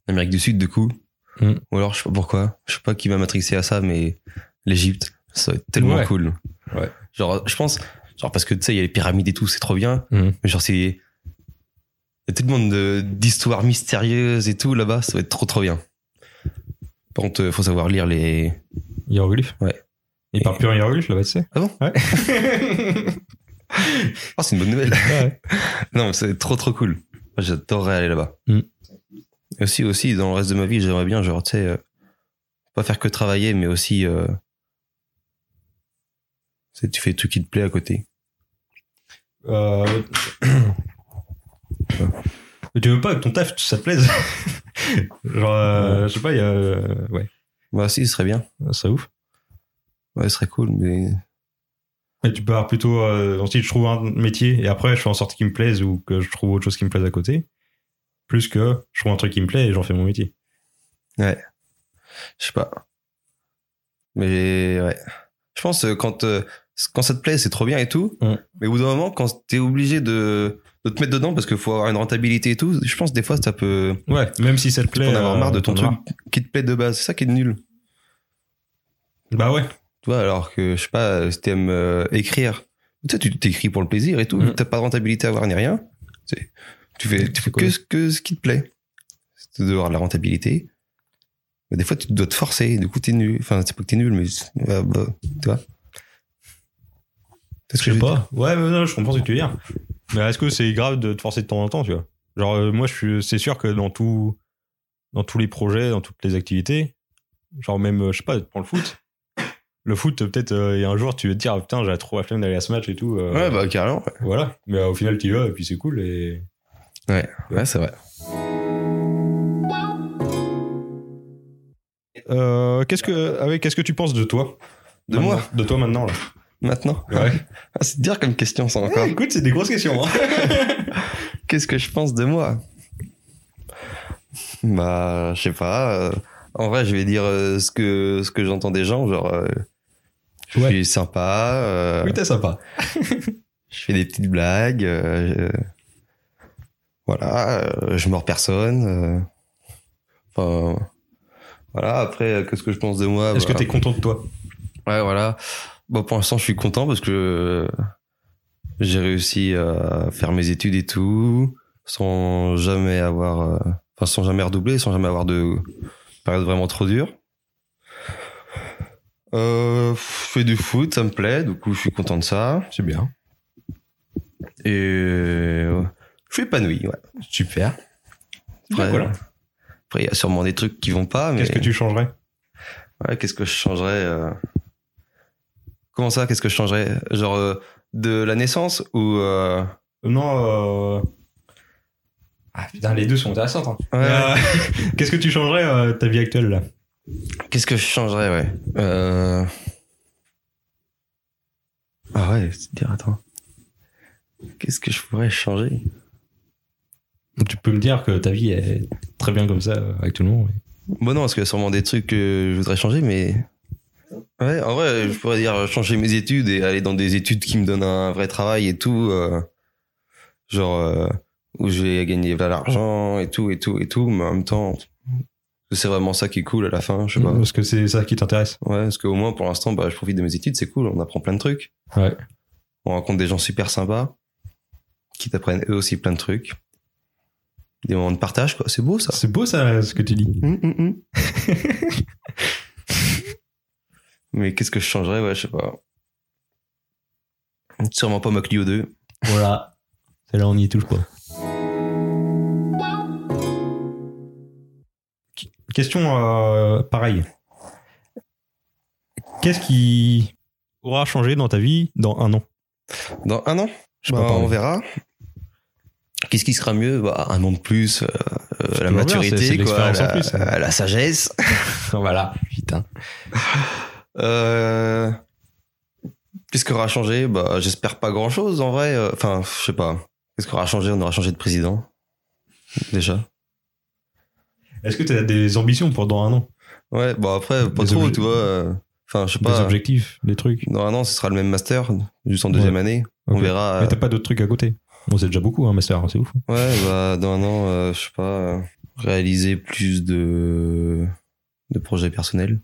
Amérique du Sud, du coup. Mm. Ou alors, je sais pas pourquoi. Je sais pas qui va matrixer à ça, mais l'Égypte, ça va être tellement Ouais. cool. Ouais. Genre, je pense, genre, parce que tu sais, il y a les pyramides et tout, c'est trop bien. Mm. Mais genre, c'est. Il y a tellement d'histoires mystérieuses et tout là-bas, ça va être trop trop bien. Par contre, euh, faut savoir lire les. Hiéroglyphe Ouais. Il parle plus en hiéroglyphe là-bas, tu sais Ah bon? Ouais. Ah, c'est une bonne nouvelle. ouais. Non, mais c'est trop trop cool. J'adorerais aller là-bas. Mm. Aussi, aussi, dans le reste de ma vie, j'aimerais bien, genre, tu sais, euh, pas faire que travailler, mais aussi, euh, tu fais tout qui te plaît à côté. Euh... Mais tu veux pas que ton taf, ça te plaise Genre, euh, je sais pas, il y a... Ouais, Bah, si, ce serait bien. ça serait ouf. Ouais, ce serait cool, mais. Et tu pars plutôt euh, dans le style, je trouve un métier et après je fais en sorte qu'il me plaise ou que je trouve autre chose qui me plaise à côté. Plus que je trouve un truc qui me plaît et j'en fais mon métier. Je sais pas. Mais, ouais. Je pense, euh, quand, euh, quand ça te plaît, c'est trop bien et tout. Mais au bout d'un moment, quand t'es obligé de, de te mettre dedans parce qu'il faut avoir une rentabilité et tout, je pense, des fois, ça peut. Ouais, même si ça te Tu plaît. peux en avoir euh, marre de ton t'en as truc qui te plaît de base. C'est ça qui est nul. Bah ouais. Tu vois, alors que, je sais pas, si t'aimes euh, écrire, tu sais, tu t'écris pour le plaisir et tout, Mm. t'as pas de rentabilité à avoir ni rien. Tu fais, tu que, ce- que ce qui te plaît. Tu dois avoir de la rentabilité. Mais des fois, tu dois te forcer, du coup, t'es nul. Enfin, c'est pas que t'es nul, mais, bah, bah, tu vois. Je sais pas. Ouais, mais non, je comprends ce que tu veux dire. Mais est-ce que c'est grave de te forcer de temps en temps, tu vois? Genre, euh, moi, je suis, c'est sûr que dans tout, dans tous les projets, dans toutes les activités, genre même, euh, je sais pas, prends le foot. Le foot, peut-être, euh, il y a un jour, tu vas te dire, ah, putain, j'ai trop la flemme d'aller à ce match et tout. euh, Ouais, bah, carrément. ouais. Voilà. Mais euh, au final, tu y vas et puis c'est cool. Et... Ouais, ouais, c'est vrai. Euh, qu'est-ce que, qu'est-ce que tu penses de toi? De Maintenant. moi, De toi maintenant, là. maintenant? Ouais. Ah, c'est dur comme question, ça encore. écoute, c'est des grosses questions. hein. Qu'est-ce que je pense de moi? Bah, je sais pas. En vrai, je vais dire euh, ce que ce que j'entends des gens. Genre, euh, Je Ouais. suis sympa. euh, Oui, t'es sympa. je fais des petites blagues. Voilà, je mords personne. Enfin, voilà. Après, qu'est-ce que je pense de moi Est-ce que bah, t'es content de toi? Ouais, voilà. Bon, pour l'instant, je suis content parce que j'ai réussi à faire mes études et tout, sans jamais avoir, enfin, sans jamais redoubler, sans jamais avoir de période vraiment trop dure. Euh, je fais du foot, ça me plaît, du coup, je suis content de ça. C'est bien. Et euh, je suis épanoui, ouais. Super. Après, voilà. après, il y a sûrement des trucs qui vont pas, mais Qu'est-ce que tu changerais? Ouais, qu'est-ce que je changerais euh, Comment ça, qu'est-ce que je changerais? Genre euh, de la naissance ou euh, Non. Ah putain, les deux sont intéressantes. hein. Ouais, euh, Qu'est-ce que tu changerais euh, ta vie actuelle là? Qu'est-ce que je changerais, ouais euh... Ah ouais, c'est dire, attends. Qu'est-ce que je pourrais changer? Tu peux me dire que ta vie est très bien comme ça euh, avec tout le monde. Bon non, parce qu'il y a sûrement des trucs que je voudrais changer, mais... Ouais, en vrai, je pourrais dire changer mes études et aller dans des études qui me donnent un vrai travail et tout. euh, genre, euh, où j'ai gagné de l'argent et tout, et tout, et tout, mais en même temps, c'est vraiment ça qui est cool à la fin, je sais pas. Parce que c'est ça qui t'intéresse. Ouais, parce qu'au moins, pour l'instant, bah, je profite de mes études, c'est cool, on apprend plein de trucs. Ouais. On rencontre des gens super sympas, qui t'apprennent eux aussi plein de trucs. Des moments de partage, quoi, c'est beau ça. C'est beau ça, ce que tu dis. Hum, hum. Mais qu'est-ce que je changerais Ouais, je sais pas. Sûrement pas ma Clio 2. Voilà. Celle-là, on n'y touche pas. Question euh, pareille. Qu'est-ce qui aura changé dans ta vie dans un an? Dans un an? Je sais Bah. On verra. Qu'est-ce qui sera mieux? Bah, Un an de plus, euh, euh, la bien, maturité, quoi, la, plus. euh, la sagesse. Voilà, putain. Qu'est-ce qui aura changé? Bah, j'espère pas grand-chose en vrai. Enfin, je sais pas. Qu'est-ce qui aura changé? On aura changé de président. Déjà. Est-ce que tu as des ambitions pour dans un an? Ouais, bon après, pas Des trop, tu vois. euh, Enfin, je sais Des pas. objectifs, des trucs Dans un an, ce sera le même master, juste en deuxième année. On verra. Mais euh, t'as pas d'autres trucs à côté Bon, c'est déjà beaucoup, un master, c'est ouf. Ouais, bah, dans un an, euh, je sais pas, euh, réaliser plus de, de projets personnels.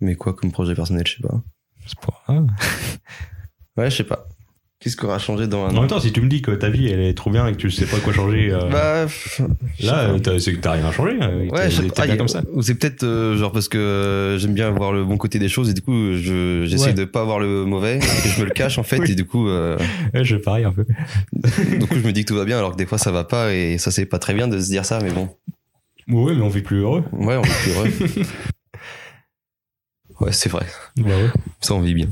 Mais quoi comme projet personnel, je sais pas. C'est pas grave. Ouais, je sais pas. Qu'est-ce qui aura changé dans un En an même temps, si tu me dis que ta vie elle est trop bien et que tu sais pas quoi changer, euh, Bah, je là, c'est que t'as rien changé. euh, Ouais, je y a- comme ça. Ou c'est peut-être euh, genre parce que j'aime bien voir le bon côté des choses et du coup, je j'essaie Ouais. de pas voir le mauvais et je me le cache en fait Oui. et du coup, euh, Ouais, je parie un peu. du coup, je me dis que tout va bien alors que des fois ça va pas et ça c'est pas très bien de se dire ça, mais bon. Ouais, mais on vit plus heureux. Ouais, on est plus heureux. ouais, c'est vrai. Bah ouais. Ça, on vit bien.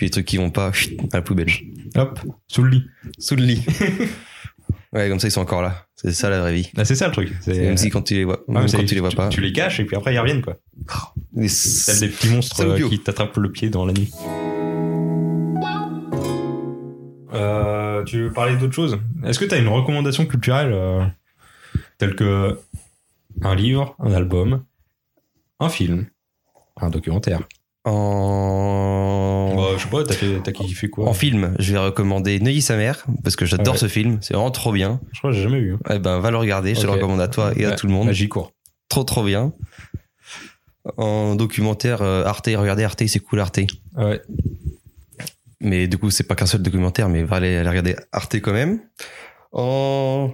Puis les trucs qui vont pas, chut, à la poubelle. Hop, sous le lit. Sous le lit. ouais, comme ça, ils sont encore là. C'est ça la vraie vie. Ah, c'est ça le truc. C'est Même si quand tu les vois, même mais quand tu les vois pas. Tu les caches et puis après ils reviennent quoi. Les- T'as des petits monstres euh, qui t'attrapent le pied dans la nuit. Euh, tu veux parler d'autre chose? Est-ce que tu as une recommandation culturelle euh, telle que un livre, un album, un film, un documentaire? En... Bah, Je sais pas, t'as kiffé quoi en film, je vais recommander Neuilly sa mère parce que j'adore Ouais. ce film. C'est vraiment trop bien. Je crois que j'ai jamais vu. hein. Eh ben, va le regarder. Je te le recommande à toi et à tout le monde. J'y cours. Trop, trop bien. En documentaire, euh, Arte, regardez Arte, c'est cool Arte. Ouais. Mais du coup, c'est pas qu'un seul documentaire, mais va aller, aller regarder Arte quand même. En,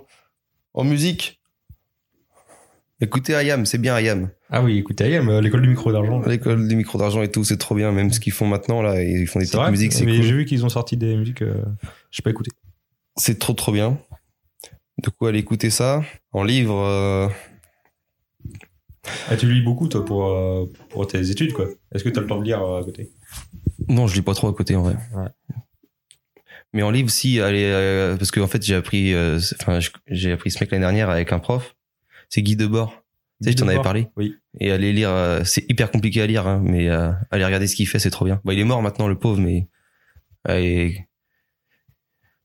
en musique, écoutez Ayam, c'est bien Ayam. Ah oui, écoutez, Ayam, euh, l'école du micro d'argent. L'école des micros d'argent et tout, c'est trop bien. Même ce qu'ils font maintenant, là, ils font des petites vrai musiques, c'est Mais cool. J'ai vu qu'ils ont sorti des musiques, euh, j'ai pas écouté. C'est trop, trop bien. Du coup, allez écouter ça. En livre, euh, Ah, tu lis beaucoup toi pour, euh, pour tes études quoi. Est-ce que t'as le temps de lire à côté? Non, je lis pas trop à côté, en vrai. Ouais. Mais en livre, si, allez, parce qu'en fait, j'ai appris, enfin, je- j'ai appris ce mec l'année dernière avec un prof. C'est Guy Debord. Tu sais, je t'en avais parlé. Oui. Et aller lire, euh, c'est hyper compliqué à lire, hein, mais euh, aller regarder ce qu'il fait, c'est trop bien. Bon, il est mort maintenant, le pauvre, mais euh, et-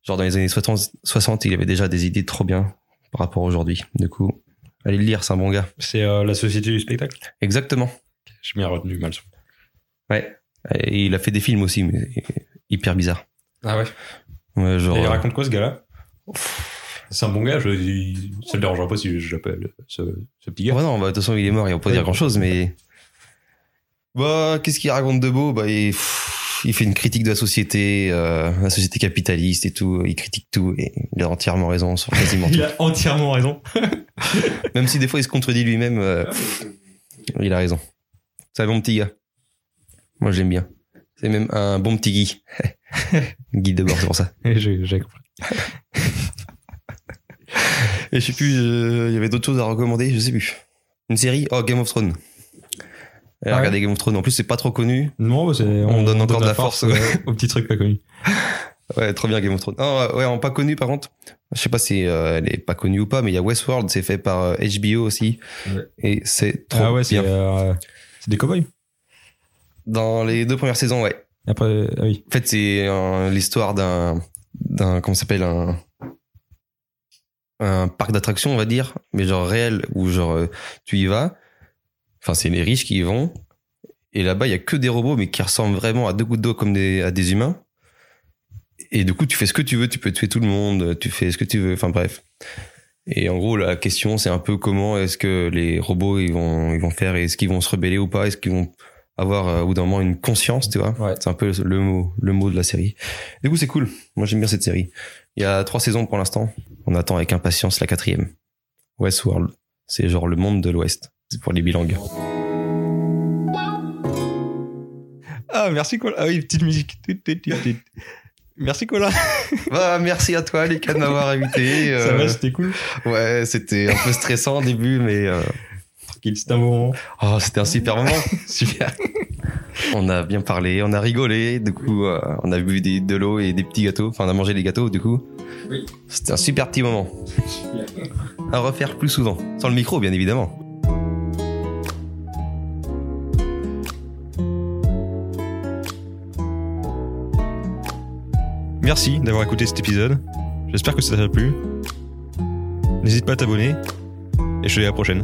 genre dans les années 60, 60, il avait déjà des idées trop bien par rapport à aujourd'hui. Du coup, allez le lire, c'est un bon gars. C'est la société du spectacle? Exactement. J'ai bien retenu mal. Ouais. Et il a fait des films aussi, mais hyper bizarre. Ah ouais. Ouais, genre. Et il raconte quoi ce gars-là? C'est un bon gars, je, il- ça le dérangera pas si je l'appelle ce, ce petit gars. Ouais, non, bah, de toute façon, il est mort, il va pas Ouais. dire grand chose, mais. Bah, qu'est-ce qu'il raconte de beau? Bah, il, pff, il fait une critique de la société, euh, la société capitaliste et tout. Il critique tout et il a entièrement raison sur quasiment tout. Il a entièrement raison. Même si des fois il se contredit lui-même, euh, il a raison. C'est un bon petit gars. Moi, j'aime bien. C'est même un bon petit Guy. Guy de bord, c'est pour ça. J'ai compris. Et je sais plus, euh, il y avait d'autres choses à recommander, je sais plus. Une série Oh, Game of Thrones. Ouais regardez Game of Thrones. En plus, c'est pas trop connu. Non, bah, On donne encore de la force, ouais. euh, aux petits trucs pas connus. Ouais, trop bien Game of Thrones. Ah, ouais, en pas connu par contre. Je sais pas si euh, elle est pas connue ou pas, mais il y a Westworld, c'est fait par euh, HBO aussi. Ouais. Et c'est trop Ah ouais, c'est bien. euh, c'est des cowboys. Dans les deux premières saisons, ouais. Après, ah oui. En fait, c'est euh, l'histoire d'un, d'un, comment ça s'appelle, un, un parc d'attractions, on va dire, mais genre réel, où genre, euh, tu y vas. Enfin, c'est les riches qui y vont. Et là-bas, il y a que des robots, mais qui ressemblent vraiment à deux gouttes d'eau comme des, à des humains. Et du coup, tu fais ce que tu veux, tu peux tuer tout le monde, tu fais ce que tu veux, enfin bref. Et en gros, la question, c'est un peu comment est-ce que les robots, ils vont, ils vont faire, est-ce qu'ils vont se rebeller ou pas, est-ce qu'ils vont avoir euh, au bout d'un moment une conscience, tu vois. Ouais. C'est un peu le mot, le mot de la série. Du coup, c'est cool. Moi, j'aime bien cette série. Il y a trois saisons pour l'instant. On attend avec impatience la quatrième. Westworld. C'est genre le monde de l'Ouest. C'est pour les bilangues. Ah, merci Colin. Ah oui, petite musique. Merci Colin. Bah, merci à toi, les de m'avoir invité. Ça Euh, va, c'était cool. ouais, c'était un peu stressant au début, mais euh, Tranquille, c'était un bon moment. oh, c'était un super moment. Super. On a bien parlé, on a rigolé. Du coup, euh, on a bu des, de l'eau et des petits gâteaux. Enfin, on a mangé des gâteaux, du coup. Oui. C'était un super petit moment. À refaire plus souvent. Sans le micro, bien évidemment. Merci d'avoir écouté cet épisode. J'espère que ça t'a plu. N'hésite pas à t'abonner. Et je te dis à la prochaine.